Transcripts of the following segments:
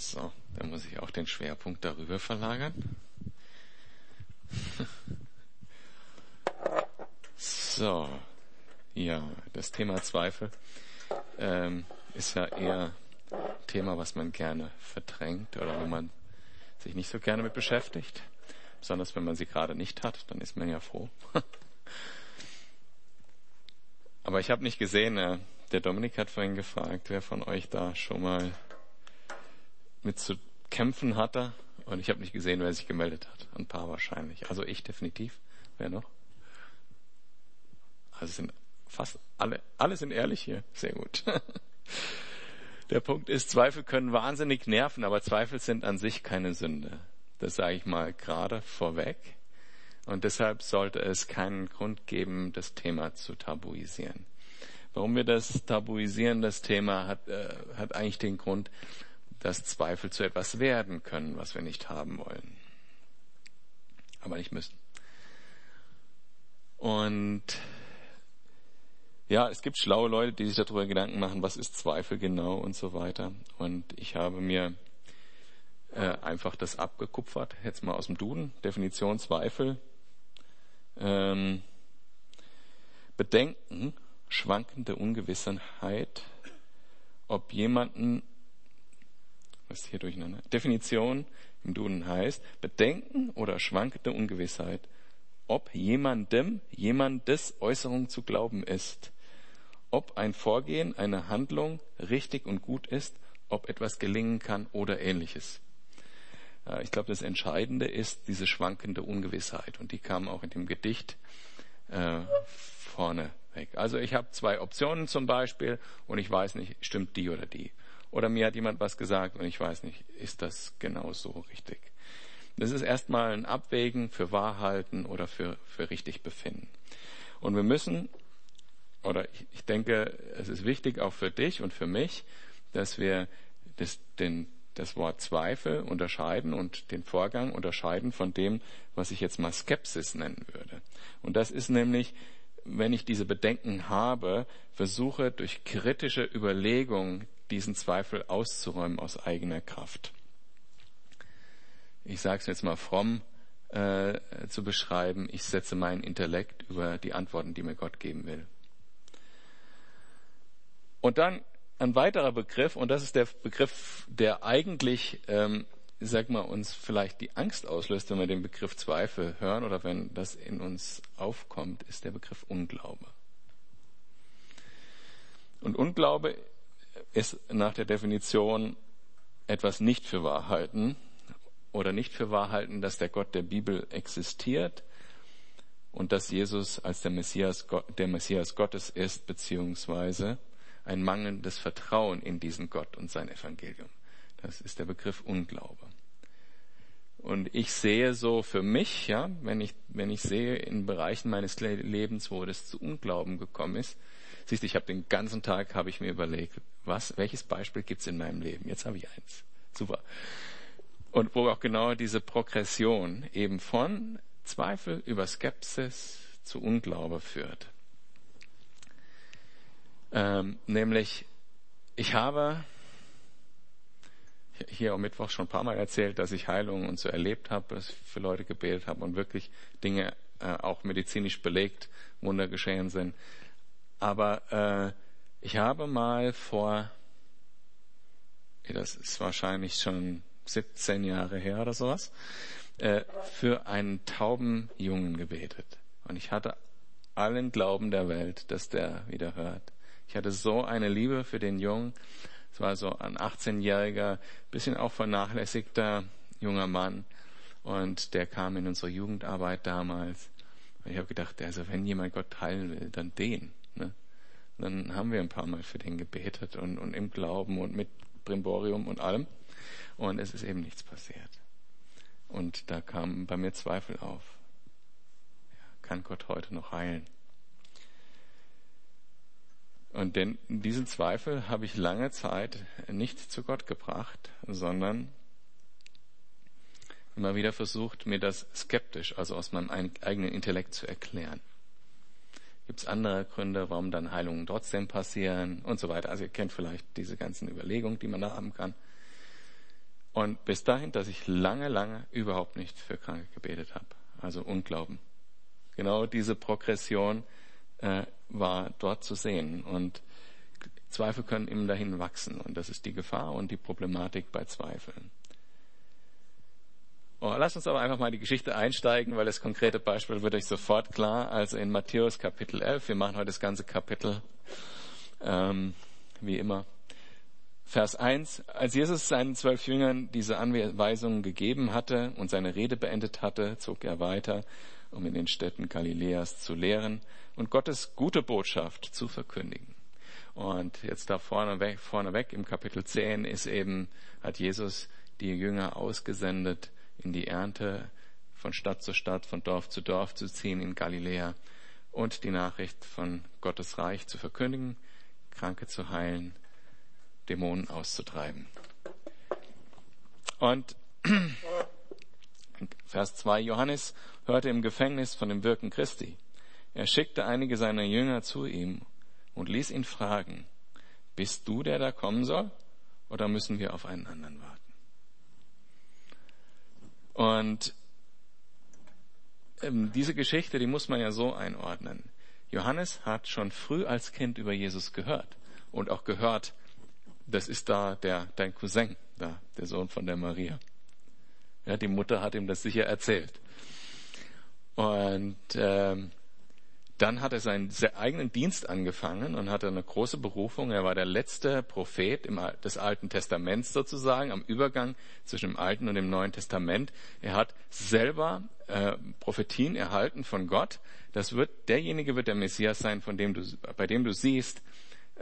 So, dann muss ich auch den Schwerpunkt darüber verlagern. So, ja, das Thema Zweifel ähm, ist ja eher ein Thema, was man gerne verdrängt oder wo man sich nicht so gerne mit beschäftigt. Besonders wenn man sie gerade nicht hat, dann ist man ja froh. Aber ich habe nicht gesehen, äh, der Dominik hat vorhin gefragt, wer von euch da schon mal mit zu kämpfen hatte. Und ich habe nicht gesehen, wer sich gemeldet hat. Ein paar wahrscheinlich. Also ich definitiv. Wer noch? Also sind fast alle, alle sind ehrlich hier. Sehr gut. Der Punkt ist, Zweifel können wahnsinnig nerven, aber Zweifel sind an sich keine Sünde. Das sage ich mal gerade vorweg. Und deshalb sollte es keinen Grund geben, das Thema zu tabuisieren. Warum wir das tabuisieren, das Thema, hat, äh, hat eigentlich den Grund, dass Zweifel zu etwas werden können, was wir nicht haben wollen. Aber nicht müssen. Und ja, es gibt schlaue Leute, die sich darüber Gedanken machen, was ist Zweifel genau und so weiter. Und ich habe mir äh, einfach das abgekupfert, jetzt mal aus dem Duden, Definition Zweifel. Ähm, Bedenken, schwankende Ungewissheit, ob jemanden, was hier durcheinander? Definition im Duden heißt, Bedenken oder schwankende Ungewissheit, ob jemandem, jemandes Äußerung zu glauben ist ob ein Vorgehen, eine Handlung richtig und gut ist, ob etwas gelingen kann oder ähnliches. Ich glaube, das Entscheidende ist diese schwankende Ungewissheit und die kam auch in dem Gedicht äh, vorne weg. Also ich habe zwei Optionen zum Beispiel und ich weiß nicht, stimmt die oder die. Oder mir hat jemand was gesagt und ich weiß nicht, ist das genau so richtig. Das ist erstmal ein Abwägen für Wahrhalten oder für, für richtig befinden. Und wir müssen oder ich, ich denke, es ist wichtig auch für dich und für mich, dass wir das, den, das Wort Zweifel unterscheiden und den Vorgang unterscheiden von dem, was ich jetzt mal Skepsis nennen würde. Und das ist nämlich, wenn ich diese Bedenken habe, versuche durch kritische Überlegung diesen Zweifel auszuräumen aus eigener Kraft. Ich sage es jetzt mal fromm äh, zu beschreiben, ich setze meinen Intellekt über die Antworten, die mir Gott geben will. Und dann ein weiterer Begriff, und das ist der Begriff, der eigentlich, ähm, sag mal, uns vielleicht die Angst auslöst, wenn wir den Begriff Zweifel hören oder wenn das in uns aufkommt, ist der Begriff Unglaube. Und Unglaube ist nach der Definition etwas nicht für wahr halten oder nicht für wahr halten, dass der Gott der Bibel existiert und dass Jesus als der Messias, der Messias Gottes ist, beziehungsweise ein mangelndes Vertrauen in diesen Gott und sein Evangelium. Das ist der Begriff Unglaube. Und ich sehe so für mich, ja, wenn ich, wenn ich sehe in Bereichen meines Lebens, wo das zu Unglauben gekommen ist, siehst du, ich habe den ganzen Tag, habe ich mir überlegt, was, welches Beispiel gibt's in meinem Leben? Jetzt habe ich eins. Super. Und wo auch genau diese Progression eben von Zweifel über Skepsis zu Unglaube führt. Ähm, nämlich, ich habe hier am Mittwoch schon ein paar Mal erzählt, dass ich Heilungen und so erlebt habe, dass ich für Leute gebetet habe und wirklich Dinge äh, auch medizinisch belegt, Wunder geschehen sind. Aber äh, ich habe mal vor, das ist wahrscheinlich schon 17 Jahre her oder sowas, äh, für einen tauben Jungen gebetet. Und ich hatte allen Glauben der Welt, dass der wieder hört. Ich hatte so eine Liebe für den Jungen. Es war so ein 18-jähriger, bisschen auch vernachlässigter junger Mann. Und der kam in unsere Jugendarbeit damals. Und ich habe gedacht, also wenn jemand Gott heilen will, dann den. Dann haben wir ein paar Mal für den gebetet und, und im Glauben und mit Brimborium und allem. Und es ist eben nichts passiert. Und da kamen bei mir Zweifel auf. Ja, kann Gott heute noch heilen? Und denn diesen Zweifel habe ich lange Zeit nicht zu Gott gebracht, sondern immer wieder versucht, mir das skeptisch, also aus meinem eigenen Intellekt zu erklären. Gibt es andere Gründe, warum dann Heilungen trotzdem passieren und so weiter. Also ihr kennt vielleicht diese ganzen Überlegungen, die man da haben kann. Und bis dahin, dass ich lange, lange überhaupt nicht für Kranke gebetet habe. Also Unglauben. Genau diese Progression äh, war dort zu sehen. Und Zweifel können eben dahin wachsen. Und das ist die Gefahr und die Problematik bei Zweifeln. Oh, lass uns aber einfach mal die Geschichte einsteigen, weil das konkrete Beispiel wird euch sofort klar. Also in Matthäus Kapitel 11, wir machen heute das ganze Kapitel, ähm, wie immer. Vers 1, als Jesus seinen zwölf Jüngern diese Anweisungen gegeben hatte und seine Rede beendet hatte, zog er weiter, um in den Städten Galiläas zu lehren und Gottes gute Botschaft zu verkündigen. Und jetzt da vorne weg, vorne weg im Kapitel 10 ist eben, hat Jesus die Jünger ausgesendet, in die Ernte von Stadt zu Stadt, von Dorf zu Dorf zu ziehen in Galiläa und die Nachricht von Gottes Reich zu verkündigen, Kranke zu heilen, Dämonen auszutreiben. Und Vers 2, Johannes hörte im Gefängnis von dem Wirken Christi. Er schickte einige seiner Jünger zu ihm und ließ ihn fragen, bist du der da kommen soll oder müssen wir auf einen anderen warten? Und ähm, diese Geschichte, die muss man ja so einordnen. Johannes hat schon früh als Kind über Jesus gehört und auch gehört, das ist da der, dein Cousin, da, der Sohn von der Maria. Ja, die Mutter hat ihm das sicher erzählt. Und ähm, dann hat er seinen eigenen Dienst angefangen und hatte eine große Berufung. Er war der letzte Prophet des Alten Testaments sozusagen, am Übergang zwischen dem Alten und dem Neuen Testament. Er hat selber äh, Prophetien erhalten von Gott. Das wird derjenige wird der Messias sein, von dem du, bei dem du siehst,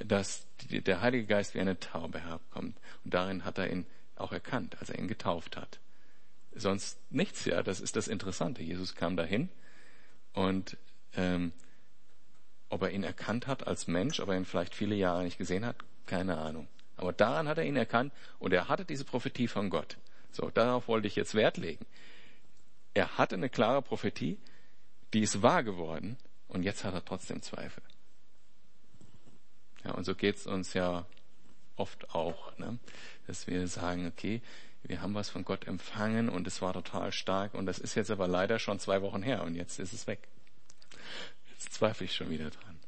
dass der Heilige Geist wie eine Taube herkommt. Und darin hat er ihn auch erkannt, als er ihn getauft hat. Sonst nichts, ja. Das ist das Interessante. Jesus kam dahin und ähm, ob er ihn erkannt hat als Mensch, ob er ihn vielleicht viele Jahre nicht gesehen hat, keine Ahnung. Aber daran hat er ihn erkannt und er hatte diese Prophetie von Gott. So, darauf wollte ich jetzt Wert legen. Er hatte eine klare Prophetie, die ist wahr geworden und jetzt hat er trotzdem Zweifel. Ja, und so geht's uns ja oft auch, ne? dass wir sagen, okay, wir haben was von Gott empfangen und es war total stark und das ist jetzt aber leider schon zwei Wochen her und jetzt ist es weg. Jetzt zweifle ich schon wieder dran.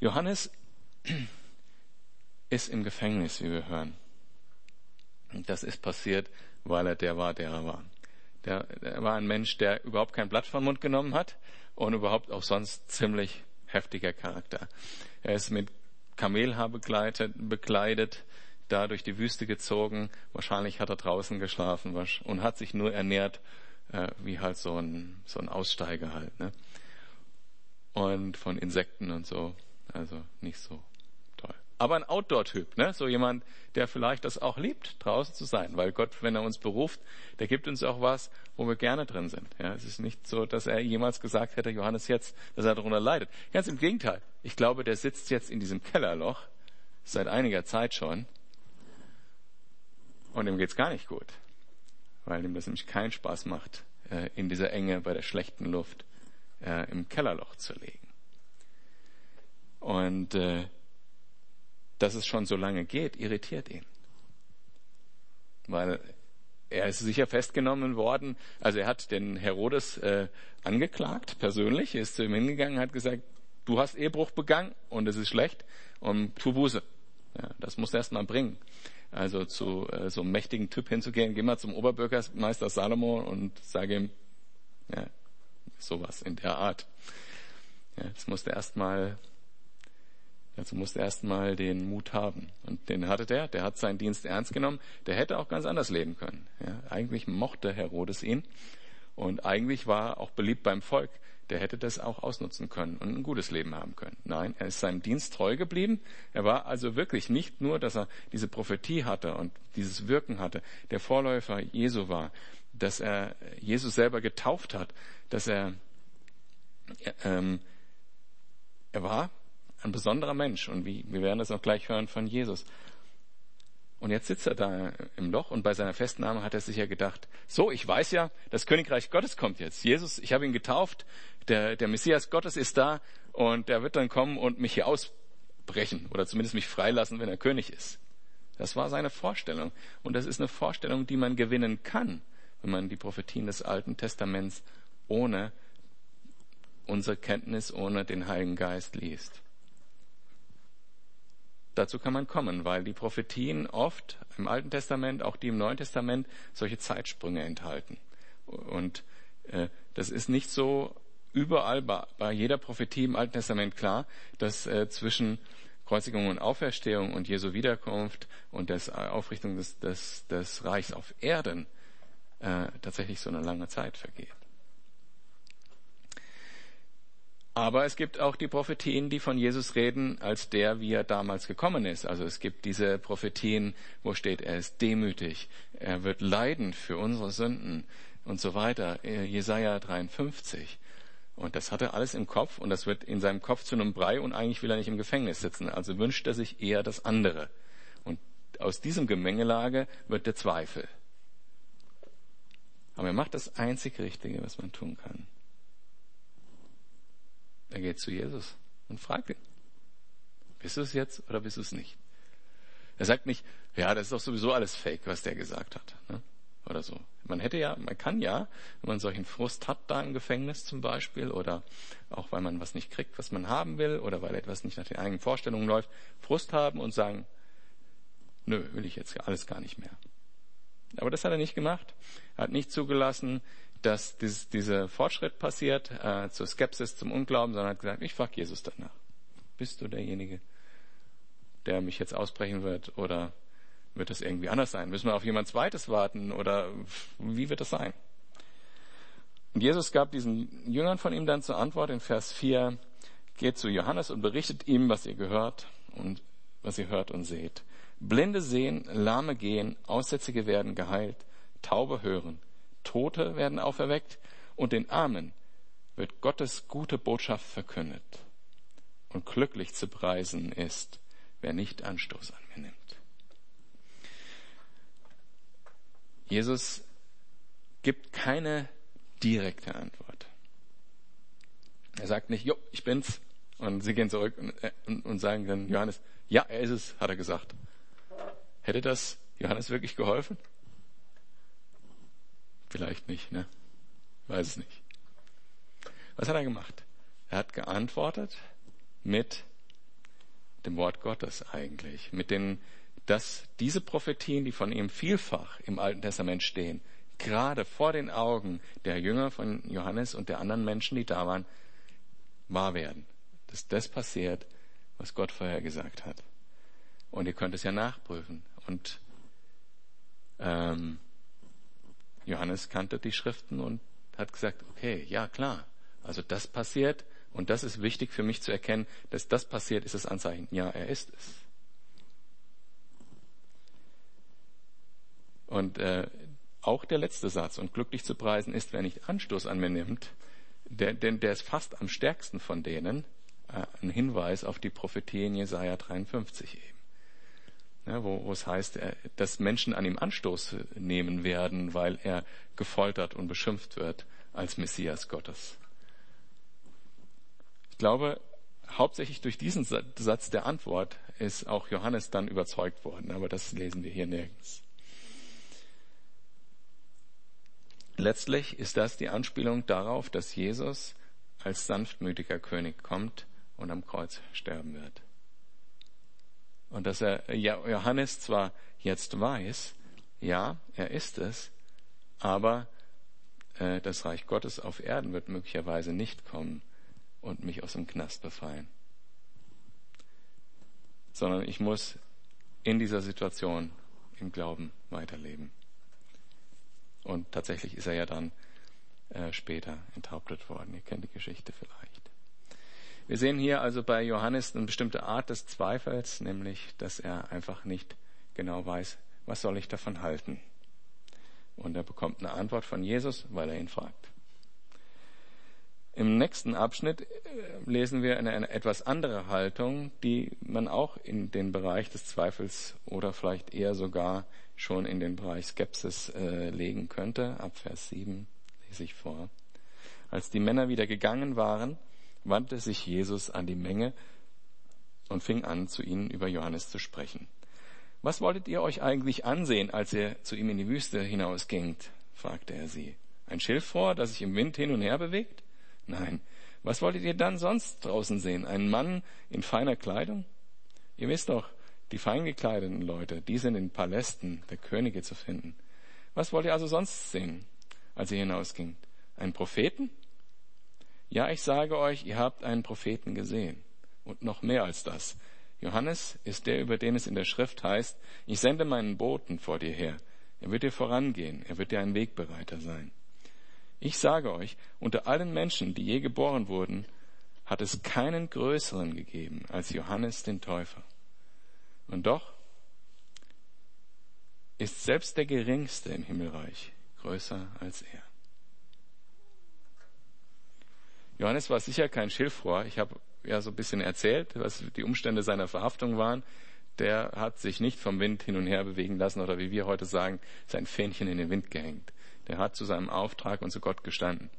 Johannes ist im Gefängnis, wie wir hören. Und das ist passiert, weil er der war, der er war. Der, der war ein Mensch, der überhaupt kein Blatt vom Mund genommen hat und überhaupt auch sonst ziemlich heftiger Charakter. Er ist mit Kamelhaar begleitet, bekleidet, da durch die Wüste gezogen. Wahrscheinlich hat er draußen geschlafen und hat sich nur ernährt äh, wie halt so ein, so ein Aussteiger halt. Ne? Und von Insekten und so. Also nicht so toll. Aber ein Outdoor-Typ, ne? so jemand, der vielleicht das auch liebt, draußen zu sein. Weil Gott, wenn er uns beruft, der gibt uns auch was, wo wir gerne drin sind. Ja, es ist nicht so, dass er jemals gesagt hätte, Johannes jetzt, dass er darunter leidet. Ganz im Gegenteil. Ich glaube, der sitzt jetzt in diesem Kellerloch seit einiger Zeit schon und ihm geht's gar nicht gut weil ihm das nämlich keinen Spaß macht, äh, in dieser Enge bei der schlechten Luft äh, im Kellerloch zu legen. Und äh, dass es schon so lange geht, irritiert ihn. Weil er ist sicher festgenommen worden. Also er hat den Herodes äh, angeklagt, persönlich, er ist zu ihm hingegangen, hat gesagt, du hast Ehebruch begangen und es ist schlecht und tu Buße. Ja, das muss er erst mal bringen also zu äh, so einem mächtigen Typ hinzugehen, geh mal zum Oberbürgermeister Salomo und sage ihm, ja, sowas in der Art. Ja, das musste erstmal, dazu musste erstmal den Mut haben. Und den hatte der, der hat seinen Dienst ernst genommen, der hätte auch ganz anders leben können. Ja, eigentlich mochte Herodes ihn und eigentlich war er auch beliebt beim Volk der hätte das auch ausnutzen können und ein gutes Leben haben können. Nein, er ist seinem Dienst treu geblieben. Er war also wirklich nicht nur, dass er diese Prophetie hatte und dieses Wirken hatte, der Vorläufer Jesu war, dass er Jesus selber getauft hat, dass er, ähm, er war ein besonderer Mensch und wie, wir werden das auch gleich hören von Jesus. Und jetzt sitzt er da im Loch und bei seiner Festnahme hat er sich ja gedacht, so, ich weiß ja, das Königreich Gottes kommt jetzt. Jesus, ich habe ihn getauft, der, der Messias Gottes ist da und der wird dann kommen und mich hier ausbrechen oder zumindest mich freilassen, wenn er König ist. Das war seine Vorstellung. Und das ist eine Vorstellung, die man gewinnen kann, wenn man die Prophetien des Alten Testaments ohne unsere Kenntnis, ohne den Heiligen Geist liest. Dazu kann man kommen, weil die Prophetien oft im Alten Testament, auch die im Neuen Testament, solche Zeitsprünge enthalten. Und äh, das ist nicht so überall bei, bei, jeder Prophetie im Alten Testament klar, dass äh, zwischen Kreuzigung und Auferstehung und Jesu Wiederkunft und der äh, Aufrichtung des, des, des Reichs auf Erden äh, tatsächlich so eine lange Zeit vergeht. Aber es gibt auch die Prophetien, die von Jesus reden, als der, wie er damals gekommen ist. Also es gibt diese Prophetien, wo steht, er ist demütig, er wird leiden für unsere Sünden und so weiter. Äh, Jesaja 53. Und das hat er alles im Kopf und das wird in seinem Kopf zu einem Brei und eigentlich will er nicht im Gefängnis sitzen. Also wünscht er sich eher das andere. Und aus diesem Gemengelage wird der Zweifel. Aber er macht das einzig Richtige, was man tun kann. Er geht zu Jesus und fragt ihn, bist du es jetzt oder bist du es nicht? Er sagt nicht, ja, das ist doch sowieso alles Fake, was der gesagt hat. Ne? Oder so. Man hätte ja, man kann ja, wenn man solchen Frust hat da im Gefängnis zum Beispiel oder auch weil man was nicht kriegt, was man haben will oder weil etwas nicht nach den eigenen Vorstellungen läuft, Frust haben und sagen, nö, will ich jetzt alles gar nicht mehr. Aber das hat er nicht gemacht. Er hat nicht zugelassen, dass dies, dieser Fortschritt passiert, äh, zur Skepsis, zum Unglauben, sondern hat gesagt, ich frage Jesus danach. Bist du derjenige, der mich jetzt ausbrechen wird oder wird das irgendwie anders sein? Müssen wir auf jemand zweites warten oder wie wird das sein? Und Jesus gab diesen Jüngern von ihm dann zur Antwort in Vers 4, geht zu Johannes und berichtet ihm, was ihr gehört und was ihr hört und seht. Blinde sehen, Lahme gehen, Aussätzige werden geheilt, Taube hören, Tote werden auferweckt und den Armen wird Gottes gute Botschaft verkündet. Und glücklich zu preisen ist, wer nicht Anstoß an mir nimmt. Jesus gibt keine direkte Antwort. Er sagt nicht, jo, ich bin's. Und sie gehen zurück und, äh, und, und sagen dann Johannes, ja, er ist es, hat er gesagt. Hätte das Johannes wirklich geholfen? Vielleicht nicht, ne? Weiß es nicht. Was hat er gemacht? Er hat geantwortet mit dem Wort Gottes eigentlich, mit den, dass diese Prophetien, die von ihm vielfach im Alten Testament stehen, gerade vor den Augen der Jünger von Johannes und der anderen Menschen, die da waren, wahr werden. Dass das passiert, was Gott vorher gesagt hat. Und ihr könnt es ja nachprüfen. Und ähm, Johannes kannte die Schriften und hat gesagt, okay, ja klar, also das passiert und das ist wichtig für mich zu erkennen, dass das passiert, ist das Anzeichen. Ja, er ist es. Und äh, auch der letzte Satz, und glücklich zu preisen ist, wer nicht Anstoß an mir nimmt, der, denn der ist fast am stärksten von denen, äh, ein Hinweis auf die Prophetie in Jesaja 53 eben ja, wo, wo es heißt, dass Menschen an ihm Anstoß nehmen werden, weil er gefoltert und beschimpft wird als Messias Gottes. Ich glaube, hauptsächlich durch diesen Satz der Antwort ist auch Johannes dann überzeugt worden, aber das lesen wir hier nirgends. Letztlich ist das die Anspielung darauf, dass Jesus als sanftmütiger König kommt und am Kreuz sterben wird. Und dass er Johannes zwar jetzt weiß, ja, er ist es, aber äh, das Reich Gottes auf Erden wird möglicherweise nicht kommen und mich aus dem Knast befreien. Sondern ich muss in dieser Situation im Glauben weiterleben. Und tatsächlich ist er ja dann äh, später enthauptet worden. Ihr kennt die Geschichte vielleicht. Wir sehen hier also bei Johannes eine bestimmte Art des Zweifels, nämlich, dass er einfach nicht genau weiß, was soll ich davon halten. Und er bekommt eine Antwort von Jesus, weil er ihn fragt. Im nächsten Abschnitt äh, lesen wir eine, eine, etwas andere Haltung, die man auch in den Bereich des Zweifels oder vielleicht eher sogar schon in den Bereich Skepsis äh, legen könnte. Ab Vers 7 lese ich vor. Als die Männer wieder gegangen waren, wandte sich Jesus an die Menge und fing an, zu ihnen über Johannes zu sprechen. Was wolltet ihr euch eigentlich ansehen, als ihr zu ihm in die Wüste hinausgingt? fragte er sie. Ein Schilfrohr, das sich im Wind hin und her bewegt? Nein. Was wolltet ihr dann sonst draußen sehen? Einen Mann in feiner Kleidung? Ihr wisst doch, die fein gekleideten Leute, die sind in Palästen der Könige zu finden. Was wollt ihr also sonst sehen, als ihr hinausgingt? Einen Propheten? Ja, ich sage euch, ihr habt einen Propheten gesehen. Und noch mehr als das. Johannes ist der, über den es in der Schrift heißt, ich sende meinen Boten vor dir her. Er wird dir vorangehen, er wird dir ein Wegbereiter sein. Ich sage euch, unter allen Menschen, die je geboren wurden, hat es keinen größeren gegeben als Johannes den Täufer. Und doch ist selbst der Geringste im Himmelreich größer als er. Johannes war sicher kein Schilfrohr. Ich habe ja so ein bisschen erzählt, was die Umstände seiner Verhaftung waren. Der hat sich nicht vom Wind hin und her bewegen lassen oder wie wir heute sagen, sein Fähnchen in den Wind gehängt. Der hat zu seinem Auftrag und zu Gott gestanden.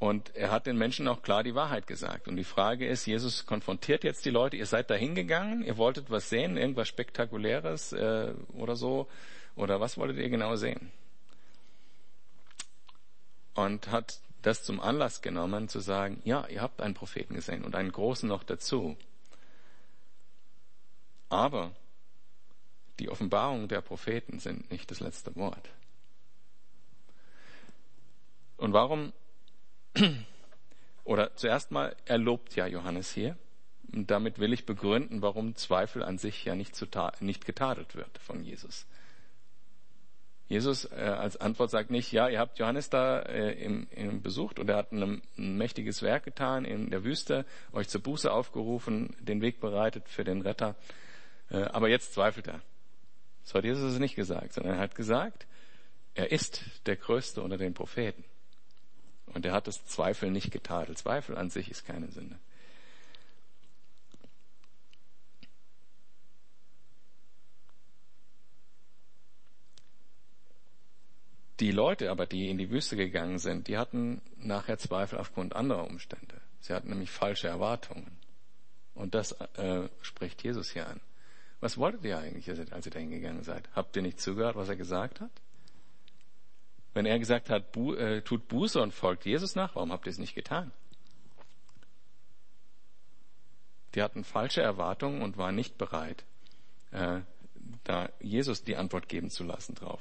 Und er hat den Menschen auch klar die Wahrheit gesagt. Und die Frage ist, Jesus konfrontiert jetzt die Leute, ihr seid da hingegangen, ihr wolltet was sehen, irgendwas Spektakuläres äh, oder so, oder was wolltet ihr genau sehen? Und hat das zum Anlass genommen zu sagen, ja, ihr habt einen Propheten gesehen und einen großen noch dazu. Aber die Offenbarungen der Propheten sind nicht das letzte Wort. Und warum oder zuerst mal, er lobt ja Johannes hier. Und damit will ich begründen, warum Zweifel an sich ja nicht, zu nicht getadelt wird von Jesus. Jesus äh, als Antwort sagt nicht, ja, ihr habt Johannes da äh, im, im besucht und er hat ein, ein mächtiges Werk getan in der Wüste, euch zur Buße aufgerufen, den Weg bereitet für den Retter. Äh, aber jetzt zweifelt er. So hat Jesus es nicht gesagt, sondern er hat gesagt, er ist der Größte unter den Propheten. Und er hat das Zweifel nicht getadelt. Zweifel an sich ist keine Sünde. Die Leute aber, die in die Wüste gegangen sind, die hatten nachher Zweifel aufgrund anderer Umstände. Sie hatten nämlich falsche Erwartungen. Und das äh, spricht Jesus hier an. Was wolltet ihr eigentlich, als ihr dahin gegangen seid? Habt ihr nicht zugehört, was er gesagt hat? Wenn er gesagt hat, bu, äh, tut Buße und folgt Jesus nach, warum habt ihr es nicht getan? Die hatten falsche Erwartungen und waren nicht bereit, äh, da Jesus die Antwort geben zu lassen drauf.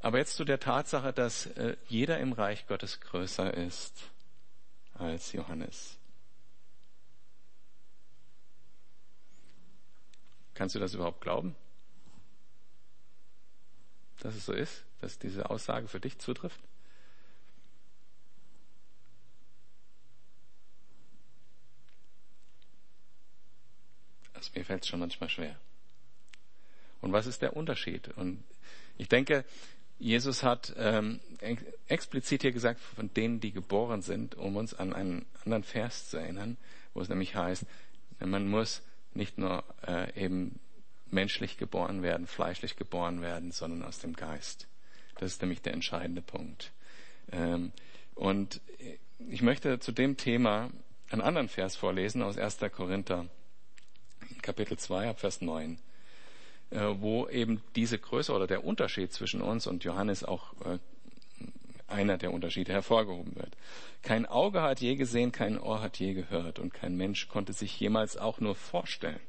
Aber jetzt zu der Tatsache, dass äh, jeder im Reich Gottes größer ist als Johannes. Kannst du das überhaupt glauben? Dass es so ist, dass diese Aussage für dich zutrifft? Also mir fällt es schon manchmal schwer. Und was ist der Unterschied? Und ich denke, Jesus hat ähm, explizit hier gesagt, von denen, die geboren sind, um uns an einen anderen Vers zu erinnern, wo es nämlich heißt, man muss nicht nur äh, eben menschlich geboren werden, fleischlich geboren werden, sondern aus dem Geist. Das ist nämlich der entscheidende Punkt. Ähm, und ich möchte zu dem Thema einen anderen Vers vorlesen aus 1. Korinther, Kapitel 2, Vers 9, äh, wo eben diese Größe oder der Unterschied zwischen uns und Johannes auch äh, einer der Unterschiede hervorgehoben wird. Kein Auge hat je gesehen, kein Ohr hat je gehört und kein Mensch konnte sich jemals auch nur vorstellen,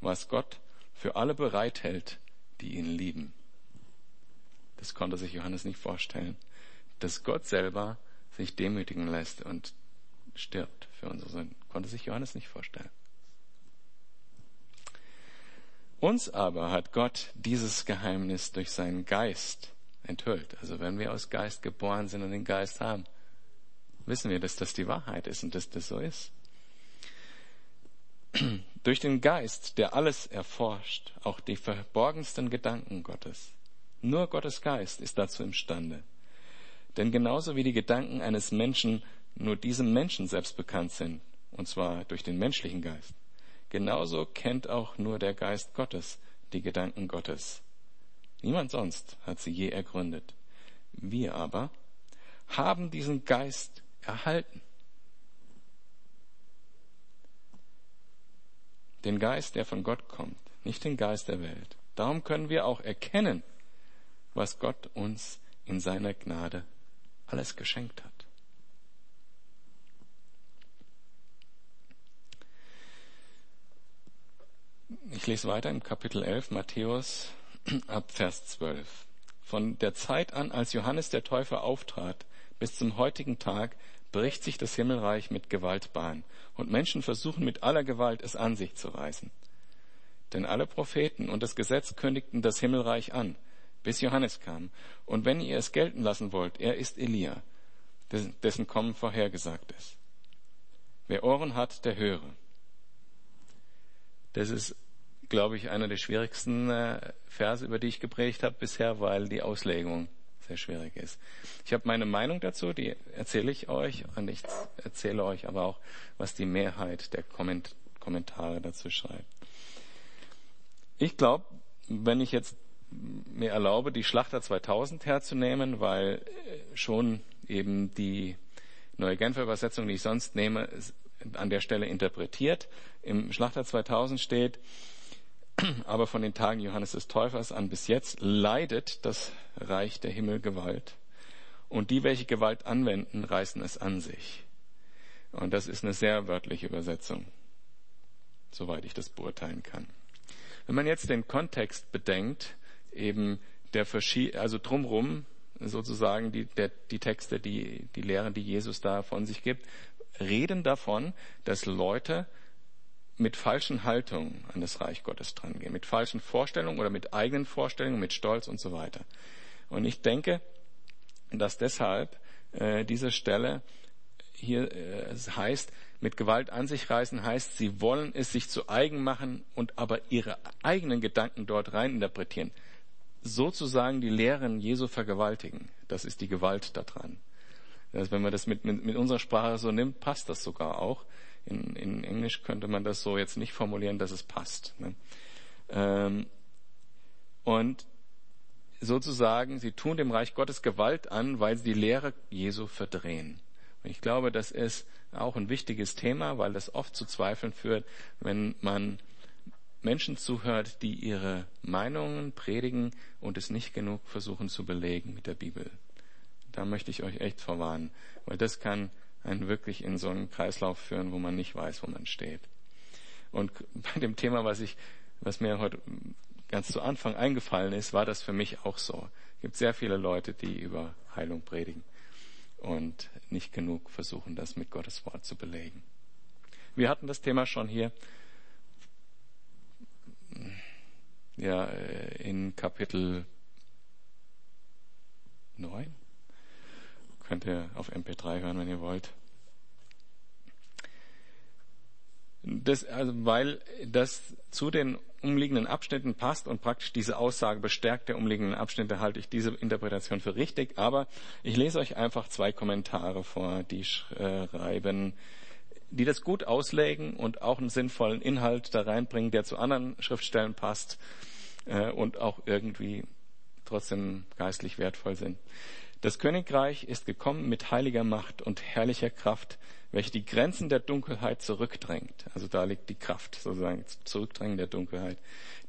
was Gott für alle bereithält, die ihn lieben. Das konnte sich Johannes nicht vorstellen, dass Gott selber sich demütigen lässt und stirbt für unsere Sünden. Konnte sich Johannes nicht vorstellen. Uns aber hat Gott dieses Geheimnis durch seinen Geist enthüllt. Also wenn wir aus Geist geboren sind und den Geist haben, wissen wir, dass das die Wahrheit ist und dass das so ist. Durch den Geist, der alles erforscht, auch die verborgensten Gedanken Gottes. Nur Gottes Geist ist dazu imstande. Denn genauso wie die Gedanken eines Menschen nur diesem Menschen selbst bekannt sind, und zwar durch den menschlichen Geist, genauso kennt auch nur der Geist Gottes die Gedanken Gottes. Niemand sonst hat sie je ergründet. Wir aber haben diesen Geist erhalten den Geist, der von Gott kommt, nicht den Geist der Welt. Darum können wir auch erkennen, was Gott uns in seiner Gnade alles geschenkt hat. Ich lese weiter im Kapitel 11 Matthäus ab Vers 12. Von der Zeit an, als Johannes der Täufer auftrat, bis zum heutigen Tag bricht sich das Himmelreich mit Gewalt Bahn und Menschen versuchen mit aller Gewalt es an sich zu reißen. Denn alle Propheten und das Gesetz kündigten das Himmelreich an, bis Johannes kam. Und wenn ihr es gelten lassen wollt, er ist Elia, dessen Kommen vorhergesagt ist. Wer Ohren hat, der höre. Das ist glaube ich, einer der schwierigsten äh, Verse, über die ich geprägt habe bisher, weil die Auslegung sehr schwierig ist. Ich habe meine Meinung dazu, die erzähle ich euch und ich erzähle euch aber auch, was die Mehrheit der Komment Kommentare dazu schreibt. Ich glaube, wenn ich jetzt mir erlaube, die Schlachter 2000 herzunehmen, weil äh, schon eben die neue Genfer Übersetzung, die ich sonst nehme, an der Stelle interpretiert. Im Schlachter 2000 steht, aber von den Tagen Johannes des Täufers an bis jetzt leidet das Reich der Himmel Gewalt. Und die, welche Gewalt anwenden, reißen es an sich. Und das ist eine sehr wörtliche Übersetzung, soweit ich das beurteilen kann. Wenn man jetzt den Kontext bedenkt, eben der verschied also drumrum sozusagen die, der, die Texte, die, die Lehren, die Jesus da von sich gibt, reden davon, dass Leute mit falschen Haltungen an das Reich Gottes drangehen, mit falschen Vorstellungen oder mit eigenen Vorstellungen, mit Stolz und so weiter. Und ich denke, dass deshalb äh, diese Stelle hier äh, heißt, mit Gewalt an sich reißen heißt, sie wollen es sich zu eigen machen und aber ihre eigenen Gedanken dort rein interpretieren. Sozusagen die Lehren Jesu vergewaltigen. Das ist die Gewalt daran. Das, wenn man das mit, mit, mit unserer Sprache so nimmt, passt das sogar auch. In, in Englisch könnte man das so jetzt nicht formulieren, dass es passt. Ne? Ähm, und sozusagen, sie tun dem Reich Gottes Gewalt an, weil sie die Lehre Jesu verdrehen. Und ich glaube, das ist auch ein wichtiges Thema, weil das oft zu Zweifeln führt, wenn man Menschen zuhört, die ihre Meinungen predigen und es nicht genug versuchen zu belegen mit der Bibel. Da möchte ich euch echt verwarnen, weil das kann einen wirklich in so einen Kreislauf führen, wo man nicht weiß, wo man steht. Und bei dem Thema, was ich, was mir heute ganz zu Anfang eingefallen ist, war das für mich auch so. Es gibt sehr viele Leute, die über Heilung predigen und nicht genug versuchen, das mit Gottes Wort zu belegen. Wir hatten das Thema schon hier ja, in Kapitel 9 Könnt ihr auf MP3 hören, wenn ihr wollt. Das, also, weil das zu den umliegenden Abschnitten passt und praktisch diese Aussage bestärkt der umliegenden Abschnitte, halte ich diese Interpretation für richtig. Aber ich lese euch einfach zwei Kommentare vor, die schreiben, die das gut auslegen und auch einen sinnvollen Inhalt da reinbringen, der zu anderen Schriftstellen passt äh, und auch irgendwie trotzdem geistlich wertvoll sind. Das Königreich ist gekommen mit heiliger Macht und herrlicher Kraft, welche die Grenzen der Dunkelheit zurückdrängt. Also da liegt die Kraft sozusagen, Zurückdrängen der Dunkelheit.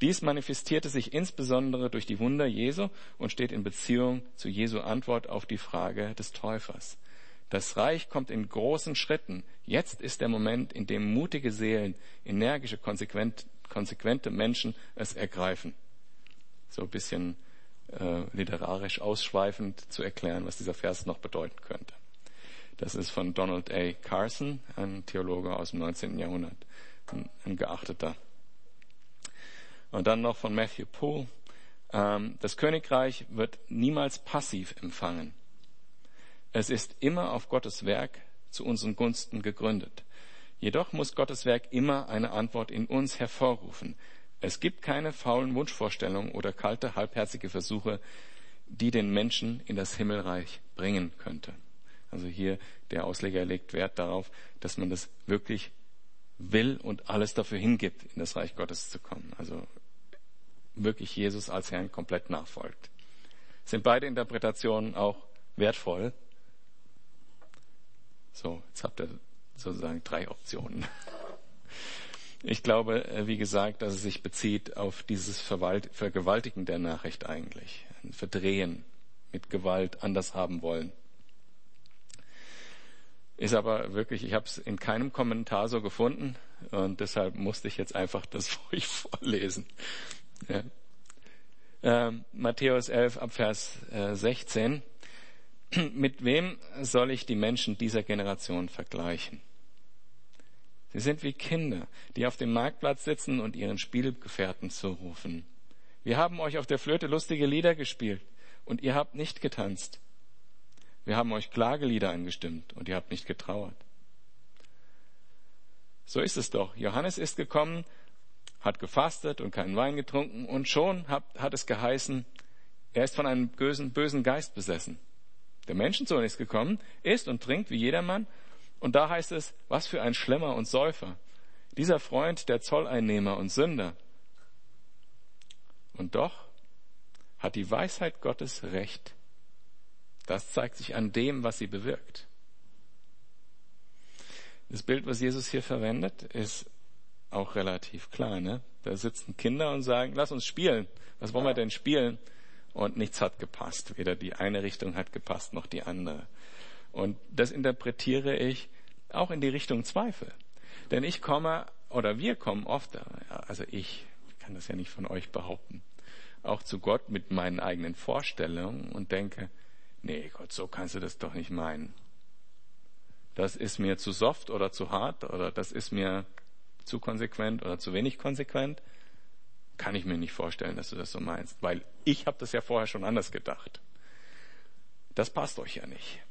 Dies manifestierte sich insbesondere durch die Wunder Jesu und steht in Beziehung zu Jesu Antwort auf die Frage des Täufers. Das Reich kommt in großen Schritten. Jetzt ist der Moment, in dem mutige Seelen, energische, konsequent, konsequente Menschen es ergreifen. So ein bisschen äh, literarisch ausschweifend zu erklären, was dieser Vers noch bedeuten könnte. Das ist von Donald A. Carson, ein Theologe aus dem 19. Jahrhundert, ein, ein geachteter. Und dann noch von Matthew Poole. Ähm, das Königreich wird niemals passiv empfangen. Es ist immer auf Gottes Werk zu unseren Gunsten gegründet. Jedoch muss Gottes Werk immer eine Antwort in uns hervorrufen. Es gibt keine faulen Wunschvorstellungen oder kalte, halbherzige Versuche, die den Menschen in das Himmelreich bringen könnte. Also hier der Ausleger legt Wert darauf, dass man das wirklich will und alles dafür hingibt, in das Reich Gottes zu kommen. Also wirklich Jesus als Herrn komplett nachfolgt. Sind beide Interpretationen auch wertvoll? So, jetzt habt ihr sozusagen drei Optionen. Ich glaube, äh, wie gesagt, dass es sich bezieht auf dieses Vergewaltigen der Nachricht eigentlich. Ein Verdrehen mit Gewalt anders haben wollen. Ist aber wirklich, ich habe es in keinem Kommentar so gefunden und deshalb musste ich jetzt einfach das für euch vorlesen. Ja. Ähm, Matthäus 11 ab Vers äh, 16. Mit wem soll ich die Menschen dieser Generation vergleichen? Sie sind wie Kinder, die auf dem Marktplatz sitzen und ihren Spielgefährten zurufen. Wir haben euch auf der Flöte lustige Lieder gespielt und ihr habt nicht getanzt. Wir haben euch Klagelieder angestimmt und ihr habt nicht getrauert. So ist es doch. Johannes ist gekommen, hat gefastet und keinen Wein getrunken und schon hat, hat es geheißen, er ist von einem bösen, bösen Geist besessen. Der Menschensohn ist gekommen, isst und trinkt wie jedermann und da heißt es, was für ein Schlemmer und Säufer. Dieser Freund der Zolleinnehmer und Sünder. Und doch hat die Weisheit Gottes recht. Das zeigt sich an dem, was sie bewirkt. Das Bild, was Jesus hier verwendet, ist auch relativ klar. Ne? Da sitzen Kinder und sagen, lass uns spielen. Was wollen wir denn spielen? Und nichts hat gepasst. Weder die eine Richtung hat gepasst, noch die andere. Und das interpretiere ich auch in die Richtung Zweifel. Denn ich komme, oder wir kommen oft, also ich kann das ja nicht von euch behaupten, auch zu Gott mit meinen eigenen Vorstellungen und denke, nee Gott, so kannst du das doch nicht meinen. Das ist mir zu soft oder zu hart oder das ist mir zu konsequent oder zu wenig konsequent. Kann ich mir nicht vorstellen, dass du das so meinst, weil ich habe das ja vorher schon anders gedacht. Das passt euch ja nicht.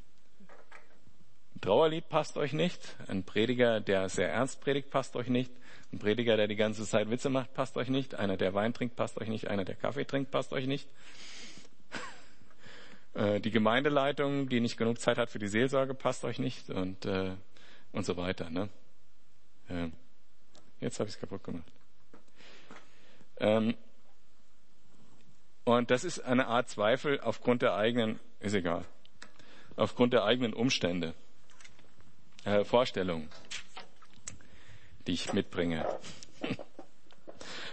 Trauerlied passt euch nicht. Ein Prediger, der sehr ernst predigt, passt euch nicht. Ein Prediger, der die ganze Zeit Witze macht, passt euch nicht. Einer, der Wein trinkt, passt euch nicht. Einer, der Kaffee trinkt, passt euch nicht. Äh, die Gemeindeleitung, die nicht genug Zeit hat für die Seelsorge, passt euch nicht und äh, und so weiter. Ne? Äh, jetzt habe ich es kaputt gemacht. Ähm, und das ist eine Art Zweifel aufgrund der eigenen, ist egal, aufgrund der eigenen Umstände äh, Vorstellungen, die ich mitbringe.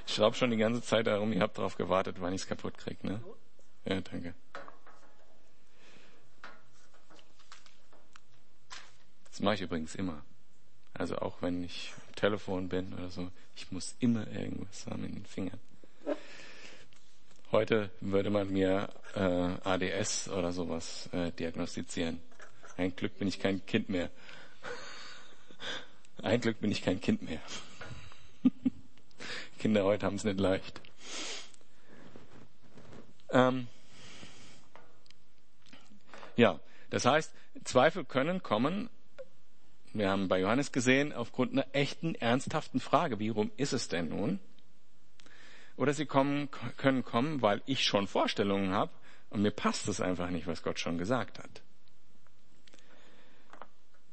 Ich schraube schon die ganze Zeit darum, ihr habt darauf gewartet, wann ich es kaputt kriege. Ne? Ja, danke. Das mache ich übrigens immer. Also auch wenn ich am Telefon bin oder so, ich muss immer irgendwas haben in den Fingern. Heute würde man mir äh, ADS oder sowas äh, diagnostizieren. Ein Glück bin ich kein Kind mehr. Ein Glück bin ich kein Kind mehr. Kinder heute haben es nicht leicht. Ähm, ja, das heißt, Zweifel können kommen. Wir haben bei Johannes gesehen, aufgrund einer echten, ernsthaften Frage, wie rum ist es denn nun? Oder sie kommen, können kommen, weil ich schon Vorstellungen habe und mir passt es einfach nicht, was Gott schon gesagt hat.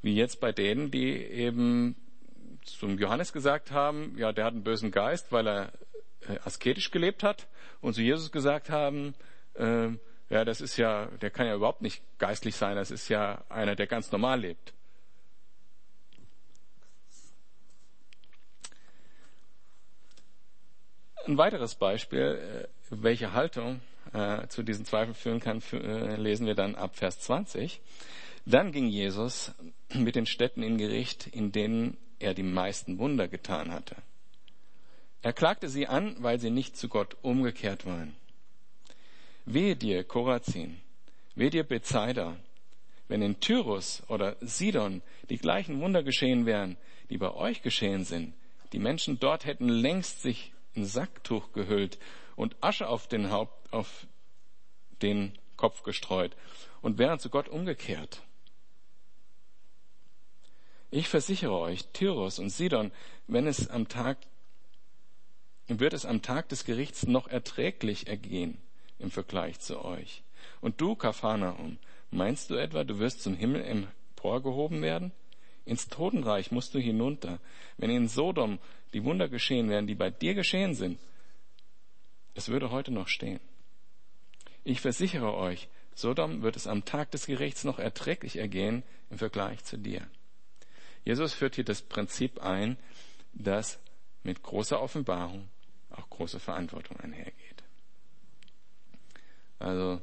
Wie jetzt bei denen, die eben zum Johannes gesagt haben, ja, der hat einen bösen Geist, weil er äh, asketisch gelebt hat, und zu Jesus gesagt haben, äh, ja, das ist ja, der kann ja überhaupt nicht geistlich sein, das ist ja einer, der ganz normal lebt. Ein weiteres Beispiel, äh, welche Haltung äh, zu diesen Zweifeln führen kann, für, äh, lesen wir dann ab Vers 20. Dann ging Jesus mit den Städten in Gericht, in denen er die meisten Wunder getan hatte. Er klagte sie an, weil sie nicht zu Gott umgekehrt waren. Wehe dir, Korazin, wehe dir, Bethsaida, wenn in Tyrus oder Sidon die gleichen Wunder geschehen wären, die bei euch geschehen sind, die Menschen dort hätten längst sich in Sacktuch gehüllt und Asche auf den Haupt, auf den Kopf gestreut und wären zu Gott umgekehrt. Ich versichere euch, Tyrus und Sidon, wenn es am Tag, wird es am Tag des Gerichts noch erträglich ergehen im Vergleich zu euch. Und du, Kapharnaum, meinst du etwa, du wirst zum Himmel emporgehoben werden? Ins Totenreich musst du hinunter. Wenn in Sodom die Wunder geschehen wären, die bei dir geschehen sind, es würde heute noch stehen. Ich versichere euch, Sodom wird es am Tag des Gerichts noch erträglich ergehen im Vergleich zu dir. Jesus führt hier das Prinzip ein, dass mit großer Offenbarung auch große Verantwortung einhergeht. Also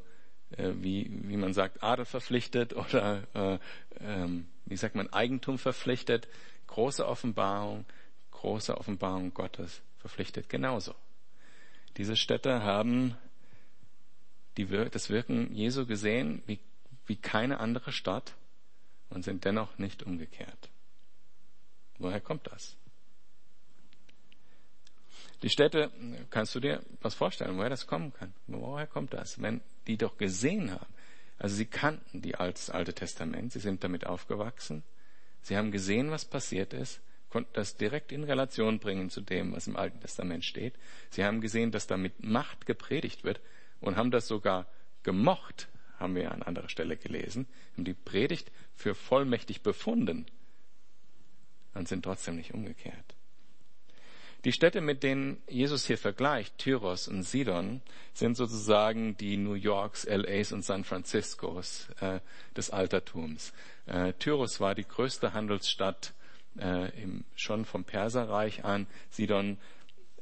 äh, wie, wie man sagt, Adel verpflichtet oder äh, ähm, wie sagt man, Eigentum verpflichtet, große Offenbarung, große Offenbarung Gottes verpflichtet genauso. Diese Städte haben die, das Wirken Jesu gesehen wie, wie keine andere Stadt und sind dennoch nicht umgekehrt. Woher kommt das? Die Städte, kannst du dir was vorstellen, woher das kommen kann? Woher kommt das? Wenn die doch gesehen haben, also sie kannten die das Alte Testament, sie sind damit aufgewachsen, sie haben gesehen, was passiert ist, konnten das direkt in Relation bringen zu dem, was im Alten Testament steht. Sie haben gesehen, dass damit Macht gepredigt wird und haben das sogar gemocht, haben wir an anderer Stelle gelesen, haben die Predigt für vollmächtig befunden und sind trotzdem nicht umgekehrt. Die Städte, mit denen Jesus hier vergleicht, Tyros und Sidon, sind sozusagen die New Yorks, LAs und San Franciscos äh, des Altertums. Äh, Tyros war die größte Handelsstadt äh, im, schon vom Perserreich an. Sidon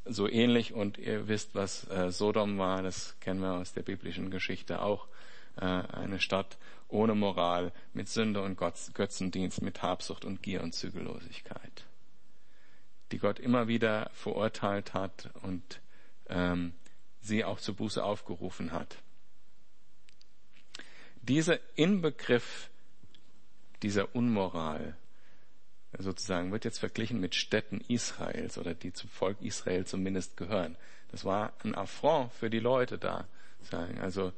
so ähnlich und ihr wisst, was äh, Sodom war, das kennen wir aus der biblischen Geschichte auch. Äh, eine Stadt ohne Moral, mit Sünde und Götzendienst, mit Habsucht und Gier und Zügellosigkeit die Gott immer wieder verurteilt hat und ähm, sie auch zur Buße aufgerufen hat. Dieser Inbegriff dieser Unmoral sozusagen wird jetzt verglichen mit Städten Israels oder die zum Volk Israel zumindest gehören. Das war ein Affront für die Leute da. Sagen. Also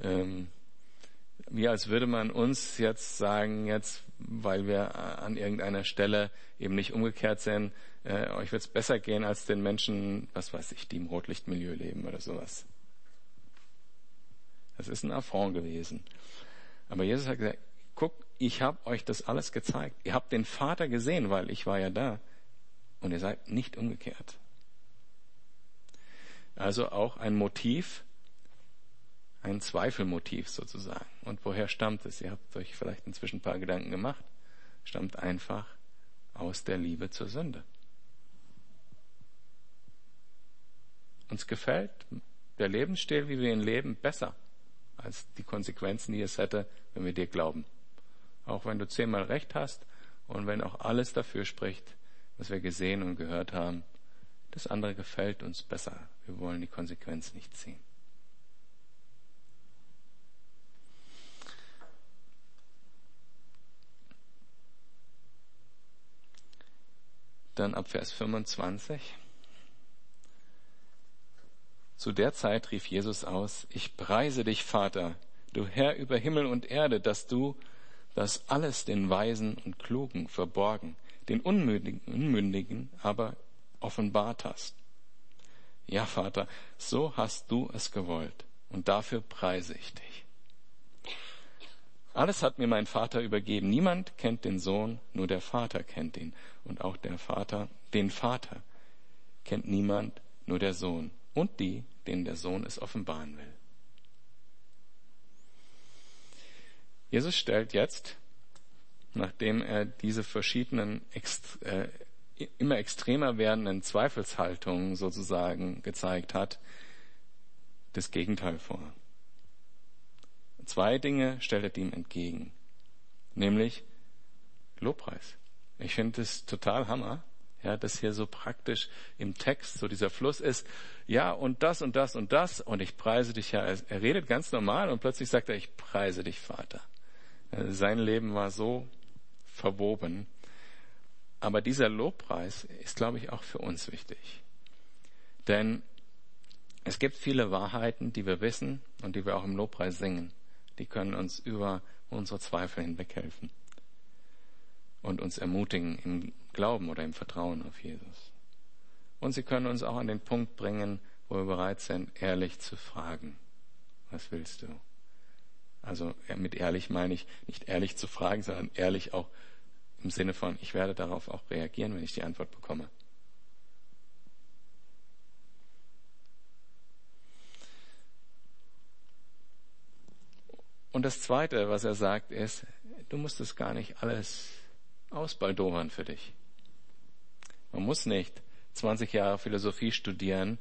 ähm, wie als würde man uns jetzt sagen, jetzt, weil wir an irgendeiner Stelle eben nicht umgekehrt sind, äh, euch wird es besser gehen als den Menschen, was weiß ich, die im Rotlichtmilieu leben oder sowas. Das ist ein Affront gewesen. Aber Jesus hat gesagt, guck, ich habe euch das alles gezeigt. Ihr habt den Vater gesehen, weil ich war ja da. Und ihr seid nicht umgekehrt. Also auch ein Motiv, ein Zweifelmotiv sozusagen. Und woher stammt es? Ihr habt euch vielleicht inzwischen ein paar Gedanken gemacht. Stammt einfach aus der Liebe zur Sünde. Uns gefällt der Lebensstil, wie wir ihn leben, besser als die Konsequenzen, die es hätte, wenn wir dir glauben. Auch wenn du zehnmal recht hast und wenn auch alles dafür spricht, was wir gesehen und gehört haben, das andere gefällt uns besser. Wir wollen die Konsequenz nicht ziehen. Dann ab Vers 25. Zu der Zeit rief Jesus aus, ich preise dich, Vater, du Herr über Himmel und Erde, dass du das alles den Weisen und Klugen verborgen, den Unmündigen, Unmündigen aber offenbart hast. Ja, Vater, so hast du es gewollt, und dafür preise ich dich. Alles hat mir mein Vater übergeben. Niemand kennt den Sohn, nur der Vater kennt ihn. Und auch der Vater, den Vater kennt niemand, nur der Sohn und die, denen der Sohn es offenbaren will. Jesus stellt jetzt, nachdem er diese verschiedenen äh, immer extremer werdenden Zweifelshaltungen sozusagen gezeigt hat, das Gegenteil vor. Zwei Dinge stellt er ihm entgegen, nämlich Lobpreis. Ich finde es total Hammer, ja, dass hier so praktisch im Text so dieser Fluss ist, ja, und das und das und das, und ich preise dich ja. Er redet ganz normal und plötzlich sagt er, ich preise dich, Vater. Äh, sein Leben war so verwoben. Aber dieser Lobpreis ist, glaube ich, auch für uns wichtig. Denn es gibt viele Wahrheiten, die wir wissen und die wir auch im Lobpreis singen die können uns über unsere Zweifel hinweghelfen und uns ermutigen im Glauben oder im Vertrauen auf Jesus. Und sie können uns auch an den Punkt bringen, wo wir bereit sind, ehrlich zu fragen, was willst du? Also mit ehrlich meine ich nicht ehrlich zu fragen, sondern ehrlich auch im Sinne von, ich werde darauf auch reagieren, wenn ich die Antwort bekomme. Und das Zweite, was er sagt, ist, du musst es gar nicht alles ausbaldowern für dich. Man muss nicht 20 Jahre Philosophie studieren,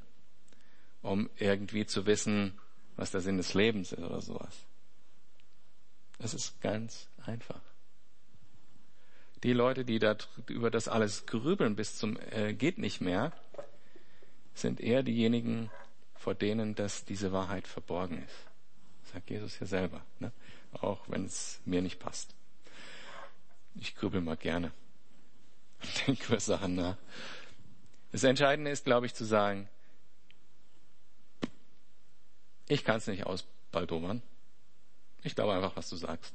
um irgendwie zu wissen, was der Sinn des Lebens ist oder sowas. Es ist ganz einfach. Die Leute, die da über das alles grübeln bis zum äh, geht nicht mehr, sind eher diejenigen, vor denen dass diese Wahrheit verborgen ist. Sagt Jesus ja selber, ne? auch wenn es mir nicht passt. Ich grübel mal gerne denke über Sachen nach. Das Entscheidende ist, glaube ich, zu sagen, ich kann es nicht ausbaldowern. Ich glaube einfach, was du sagst.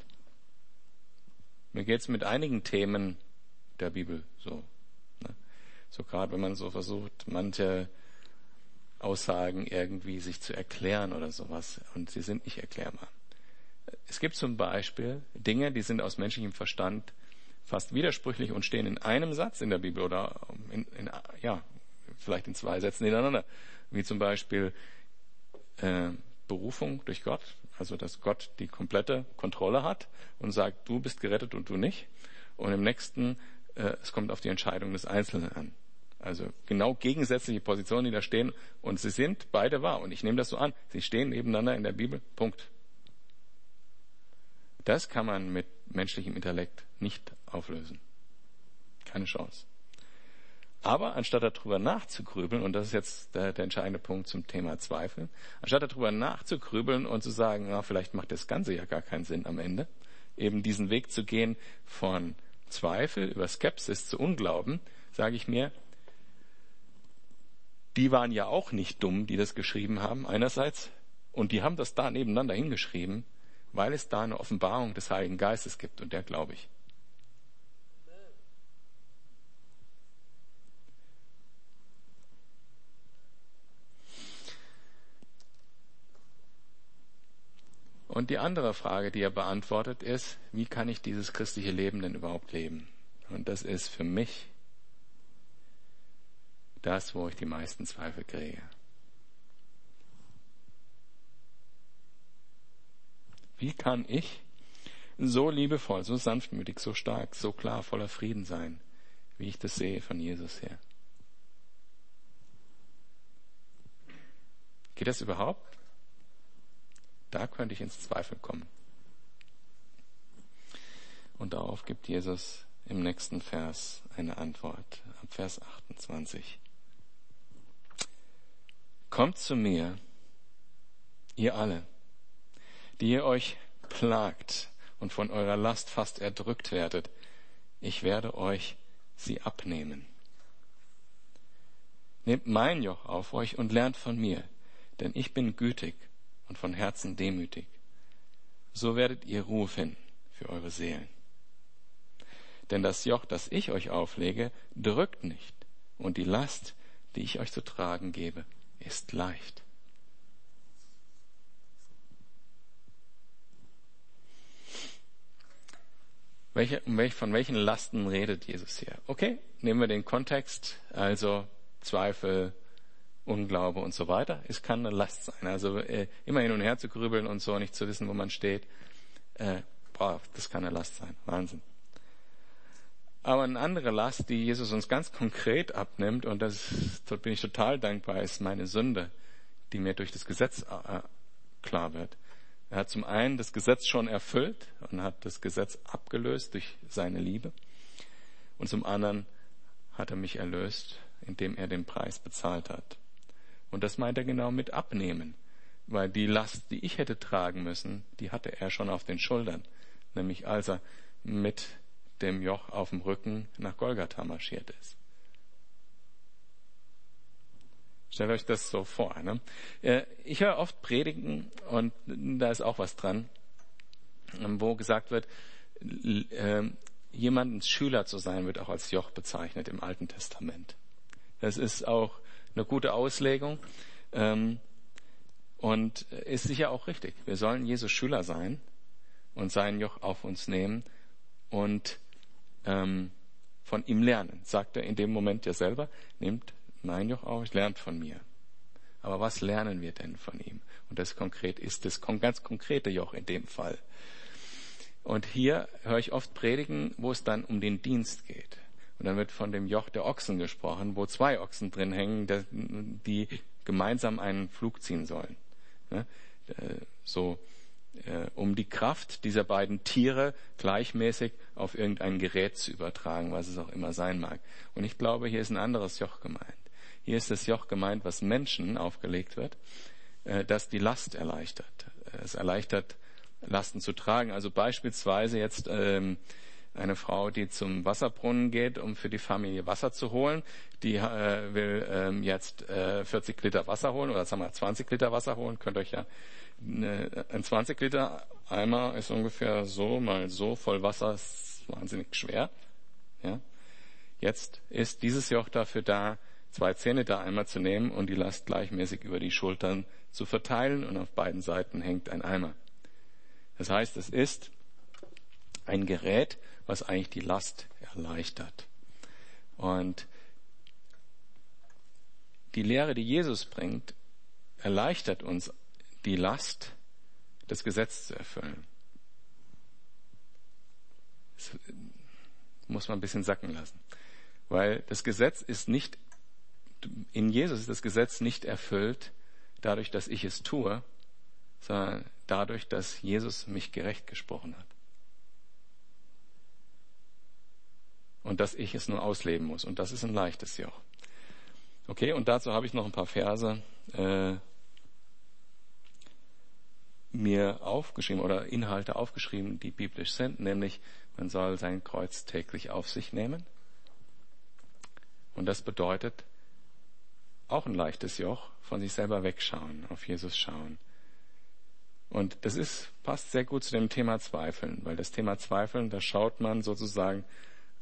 Mir geht's mit einigen Themen der Bibel so. Ne? So gerade, wenn man so versucht, manche Aussagen irgendwie sich zu erklären oder sowas. Und sie sind nicht erklärbar. Es gibt zum Beispiel Dinge, die sind aus menschlichem Verstand fast widersprüchlich und stehen in einem Satz in der Bibel oder in, in, ja, vielleicht in zwei Sätzen hintereinander. Wie zum Beispiel äh, Berufung durch Gott, also dass Gott die komplette Kontrolle hat und sagt, du bist gerettet und du nicht. Und im nächsten, äh, es kommt auf die Entscheidung des Einzelnen an. Also genau gegensätzliche Positionen, die da stehen. Und sie sind beide wahr. Und ich nehme das so an. Sie stehen nebeneinander in der Bibel. Punkt. Das kann man mit menschlichem Intellekt nicht auflösen. Keine Chance. Aber anstatt darüber nachzugrübeln, und das ist jetzt der, der entscheidende Punkt zum Thema Zweifel, anstatt darüber nachzugrübeln und zu sagen, na, vielleicht macht das Ganze ja gar keinen Sinn am Ende, eben diesen Weg zu gehen von Zweifel über Skepsis zu Unglauben, sage ich mir, die waren ja auch nicht dumm, die das geschrieben haben, einerseits, und die haben das da nebeneinander hingeschrieben, weil es da eine Offenbarung des Heiligen Geistes gibt, und der glaube ich. Und die andere Frage, die er beantwortet, ist, wie kann ich dieses christliche Leben denn überhaupt leben? Und das ist für mich das, wo ich die meisten Zweifel kriege. Wie kann ich so liebevoll, so sanftmütig, so stark, so klar, voller Frieden sein, wie ich das sehe von Jesus her? Geht das überhaupt? Da könnte ich ins Zweifel kommen. Und darauf gibt Jesus im nächsten Vers eine Antwort, ab Vers 28. Kommt zu mir, ihr alle, die ihr euch plagt und von eurer Last fast erdrückt werdet, ich werde euch sie abnehmen. Nehmt mein Joch auf euch und lernt von mir, denn ich bin gütig und von Herzen demütig. So werdet ihr Ruhe finden für eure Seelen. Denn das Joch, das ich euch auflege, drückt nicht, und die Last, die ich euch zu tragen gebe, ist leicht. Welche, von welchen Lasten redet Jesus hier? Okay, nehmen wir den Kontext, also Zweifel, Unglaube und so weiter. Es kann eine Last sein. Also äh, immer hin und her zu grübeln und so nicht zu wissen, wo man steht, äh, boah, das kann eine Last sein. Wahnsinn. Aber eine andere Last, die Jesus uns ganz konkret abnimmt, und das, dort bin ich total dankbar, ist meine Sünde, die mir durch das Gesetz äh, klar wird. Er hat zum einen das Gesetz schon erfüllt und hat das Gesetz abgelöst durch seine Liebe. Und zum anderen hat er mich erlöst, indem er den Preis bezahlt hat. Und das meint er genau mit abnehmen. Weil die Last, die ich hätte tragen müssen, die hatte er schon auf den Schultern. Nämlich als er mit dem Joch auf dem Rücken nach Golgatha marschiert ist. Stellt euch das so vor. Ne? Äh, ich höre oft Predigen und da ist auch was dran, wo gesagt wird, äh, jemandens Schüler zu sein, wird auch als Joch bezeichnet im Alten Testament. Das ist auch eine gute Auslegung ähm, und ist sicher auch richtig. Wir sollen Jesus Schüler sein und sein Joch auf uns nehmen und ähm, von ihm lernen. Sagt er in dem Moment ja selber, nehmt mein Joch auf, lernt von mir. Aber was lernen wir denn von ihm? Und das konkret ist das ganz konkrete Joch in dem Fall. Und hier höre ich oft Predigen, wo es dann um den Dienst geht, Und dann wird von dem Joch der Ochsen gesprochen, wo zwei Ochsen drin hängen, die gemeinsam einen Flug ziehen sollen. Ne? Äh, so, um die Kraft dieser beiden Tiere gleichmäßig auf irgendein Gerät zu übertragen, was es auch immer sein mag. Und ich glaube, hier ist ein anderes Joch gemeint. Hier ist das Joch gemeint, was Menschen aufgelegt wird, äh, das die Last erleichtert. Es erleichtert, Lasten zu tragen. Also beispielsweise jetzt ähm, eine Frau, die zum Wasserbrunnen geht, um für die Familie Wasser zu holen, die äh, will ähm, jetzt äh, 40 Liter Wasser holen oder sagen wir 20 Liter Wasser holen. Könnt euch ja ein 20 Liter Eimer ist ungefähr so mal so voll Wasser, ist wahnsinnig schwer. Ja. Jetzt ist dieses Joch dafür da, zwei 10 Liter Eimer zu nehmen und die Last gleichmäßig über die Schultern zu verteilen und auf beiden Seiten hängt ein Eimer. Das heißt, es ist ein Gerät, was eigentlich die Last erleichtert. Und die Lehre, die Jesus bringt, erleichtert uns die Last, das Gesetz zu erfüllen. Das muss man ein bisschen sacken lassen. Weil das Gesetz ist nicht, in Jesus ist das Gesetz nicht erfüllt dadurch, dass ich es tue, sondern dadurch, dass Jesus mich gerecht gesprochen hat. Und dass ich es nur ausleben muss. Und das ist ein leichtes Joch. Okay, und dazu habe ich noch ein paar Verse äh, mir aufgeschrieben oder Inhalte aufgeschrieben, die biblisch sind, nämlich man soll sein Kreuz täglich auf sich nehmen. Und das bedeutet auch ein leichtes Joch, von sich selber wegschauen, auf Jesus schauen. Und das ist, passt sehr gut zu dem Thema Zweifeln, weil das Thema Zweifeln, da schaut man sozusagen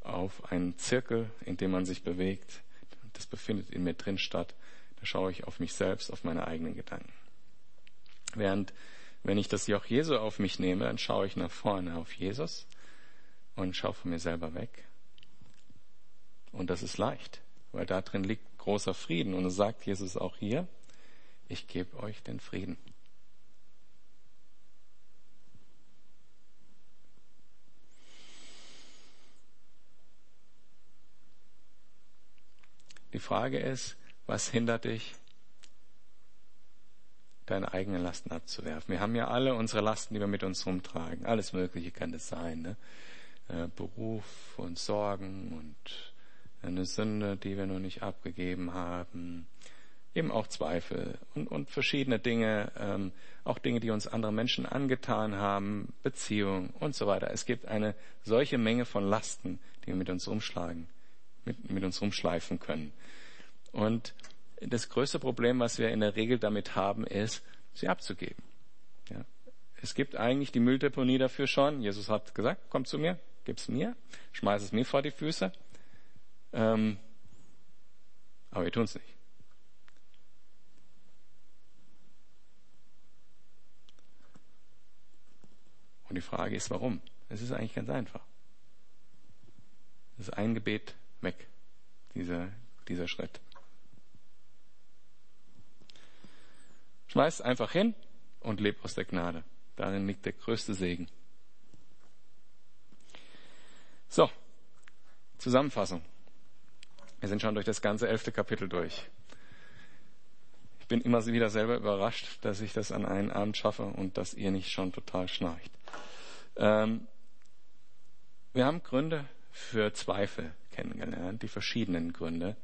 auf einen Zirkel, in dem man sich bewegt. Das befindet in mir drin statt. Da schaue ich auf mich selbst, auf meine eigenen Gedanken. Während, wenn ich das Joch Jesu auf mich nehme, dann schaue ich nach vorne auf Jesus und schaue von mir selber weg. Und das ist leicht, weil da drin liegt großer Frieden. Und es sagt Jesus auch hier, ich gebe euch den Frieden. Die Frage ist, was hindert dich, deine eigenen Lasten abzuwerfen? Wir haben ja alle unsere Lasten, die wir mit uns rumtragen. Alles Mögliche kann das sein. Ne? Äh, Beruf und Sorgen und eine Sünde, die wir noch nicht abgegeben haben. Eben auch Zweifel und, und verschiedene Dinge, ähm, auch Dinge, die uns andere Menschen angetan haben, Beziehungen und so weiter. Es gibt eine solche Menge von Lasten, die wir mit uns rumschlagen mit, mit uns rumschleifen können. Und das größte Problem, was wir in der Regel damit haben, ist, sie abzugeben. Ja. Es gibt eigentlich die Mülldeponie dafür schon. Jesus hat gesagt, komm zu mir, gib's mir, schmeiß es mir vor die Füße. Ähm, aber wir tun's nicht. Und die Frage ist, warum? Es ist eigentlich ganz einfach. Das ist ein Gebet weg, dieser, dieser Schritt. Schmeiß einfach hin und leb aus der Gnade. Darin liegt der größte Segen. So, Zusammenfassung. Wir sind schon durch das ganze elfte Kapitel durch. Ich bin immer wieder selber überrascht, dass ich das an einem Abend schaffe und dass ihr nicht schon total schnarcht. Ähm, wir haben Gründe für Zweifel kennengelernt, die verschiedenen Gründe,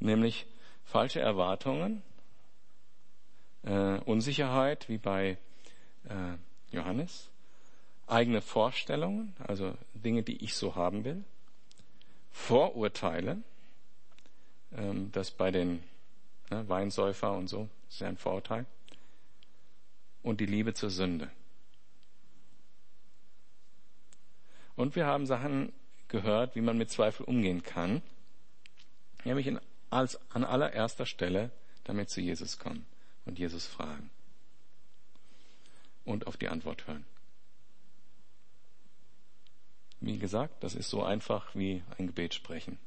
nämlich falsche Erwartungen, äh, Unsicherheit, wie bei äh, Johannes, eigene Vorstellungen, also Dinge, die ich so haben will, Vorurteile, ähm, das bei den ne, Weinsäufer und so, ist ja ein Vorurteil, und die Liebe zur Sünde. Und wir haben Sachen gehört, wie man mit Zweifel umgehen kann, nämlich in, als an allererster Stelle damit zu Jesus kommen und Jesus fragen und auf die Antwort hören. Wie gesagt, das ist so einfach wie ein Gebet sprechen.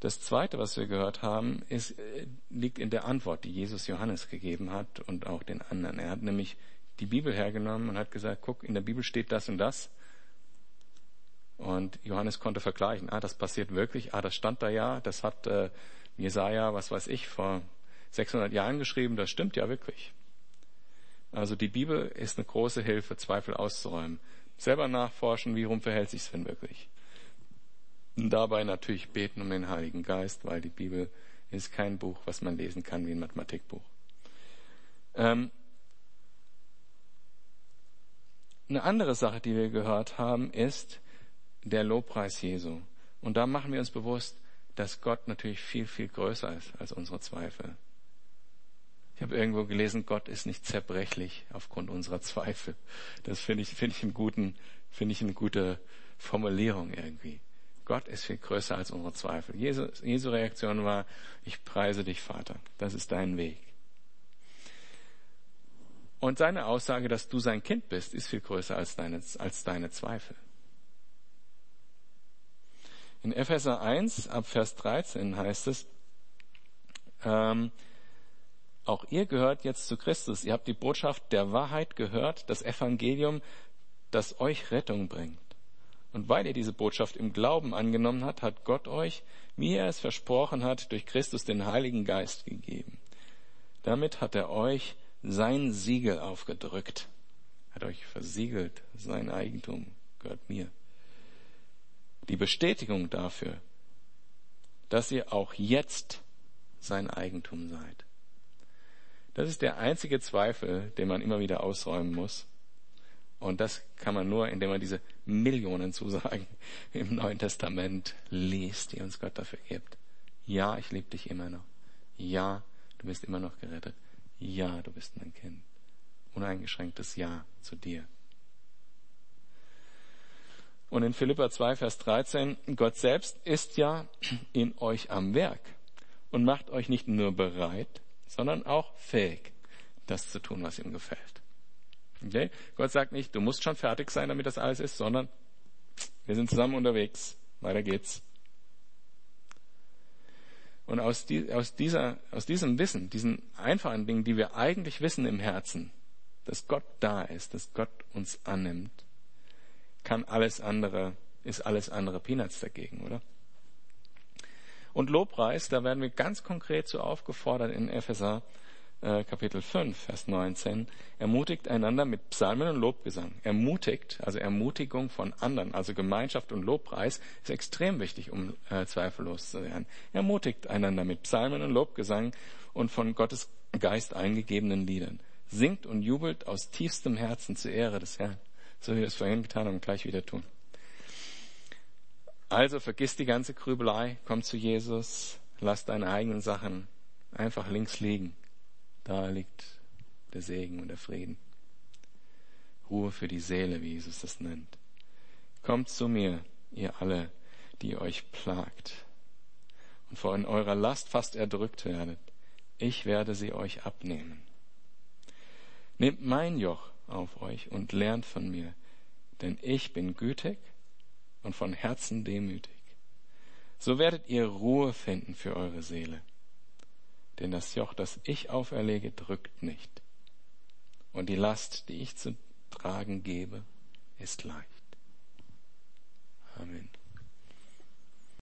Das zweite, was wir gehört haben, ist, äh, liegt in der Antwort, die Jesus Johannes gegeben hat und auch den anderen. Er hat nämlich die Bibel hergenommen und hat gesagt, guck, in der Bibel steht das und das Und Johannes konnte vergleichen, ah, das passiert wirklich, ah, das stand da ja, das hat äh, Jesaja, was weiß ich, vor 600 Jahren geschrieben, das stimmt ja wirklich. Also die Bibel ist eine große Hilfe, Zweifel auszuräumen. Selber nachforschen, wie rum verhält sich denn wirklich. Und dabei natürlich beten um den Heiligen Geist, weil die Bibel ist kein Buch, was man lesen kann wie ein Mathematikbuch. Ähm, eine andere Sache, die wir gehört haben, ist der Lobpreis Jesu. Und da machen wir uns bewusst, dass Gott natürlich viel, viel größer ist als unsere Zweifel. Ich habe irgendwo gelesen, Gott ist nicht zerbrechlich aufgrund unserer Zweifel. Das finde ich, finde ich, einen guten, finde ich eine gute Formulierung irgendwie. Gott ist viel größer als unsere Zweifel. Jesu, Jesu Reaktion war, ich preise dich, Vater. Das ist dein Weg. Und seine Aussage, dass du sein Kind bist, ist viel größer als deine, als deine Zweifel. In Epheser 1 ab Vers 13 heißt es, ähm, auch ihr gehört jetzt zu Christus. Ihr habt die Botschaft der Wahrheit gehört, das Evangelium, das euch Rettung bringt. Und weil ihr diese Botschaft im Glauben angenommen habt, hat Gott euch, wie er es versprochen hat, durch Christus den Heiligen Geist gegeben. Damit hat er euch sein Siegel aufgedrückt, hat euch versiegelt, sein Eigentum gehört mir. Die Bestätigung dafür, dass ihr auch jetzt sein Eigentum seid. Das ist der einzige Zweifel, den man immer wieder ausräumen muss. Und das kann man nur, indem man diese Millionen Zusagen im Neuen Testament liest, die uns Gott dafür gibt. Ja, ich liebe dich immer noch. Ja, du bist immer noch gerettet. Ja, du bist mein Kind. Uneingeschränktes Ja zu dir. Und in Philippa 2, Vers 13, Gott selbst ist ja in euch am Werk und macht euch nicht nur bereit, sondern auch fähig, das zu tun, was ihm gefällt. Okay? Gott sagt nicht, du musst schon fertig sein, damit das alles ist, sondern wir sind zusammen unterwegs. Weiter geht's. Und aus, die, aus, dieser, aus diesem Wissen, diesen einfachen Dingen, die wir eigentlich wissen im Herzen, dass Gott da ist, dass Gott uns annimmt, kann alles andere, ist alles andere Peanuts dagegen, oder? Und Lobpreis, da werden wir ganz konkret so aufgefordert in Epheser äh, Kapitel 5, Vers 19, ermutigt einander mit Psalmen und Lobgesang. Ermutigt, also Ermutigung von anderen, also Gemeinschaft und Lobpreis ist extrem wichtig, um äh, zweifellos zu werden. Ermutigt einander mit Psalmen und Lobgesang und von Gottes Geist eingegebenen Liedern. Singt und jubelt aus tiefstem Herzen zur Ehre des Herrn. So wie wir es vorhin getan haben gleich wieder tun. Also vergiss die ganze Grübelei, komm zu Jesus, lass deine eigenen Sachen einfach links liegen. Da liegt der Segen und der Frieden. Ruhe für die Seele, wie Jesus das nennt. Kommt zu mir, ihr alle, die euch plagt und vor in eurer Last fast erdrückt werdet. Ich werde sie euch abnehmen. Nehmt mein Joch auf euch und lernt von mir, denn ich bin gütig und von Herzen demütig. So werdet ihr Ruhe finden für eure Seele. Denn das Joch, das ich auferlege, drückt nicht. Und die Last, die ich zu tragen gebe, ist leicht. Amen.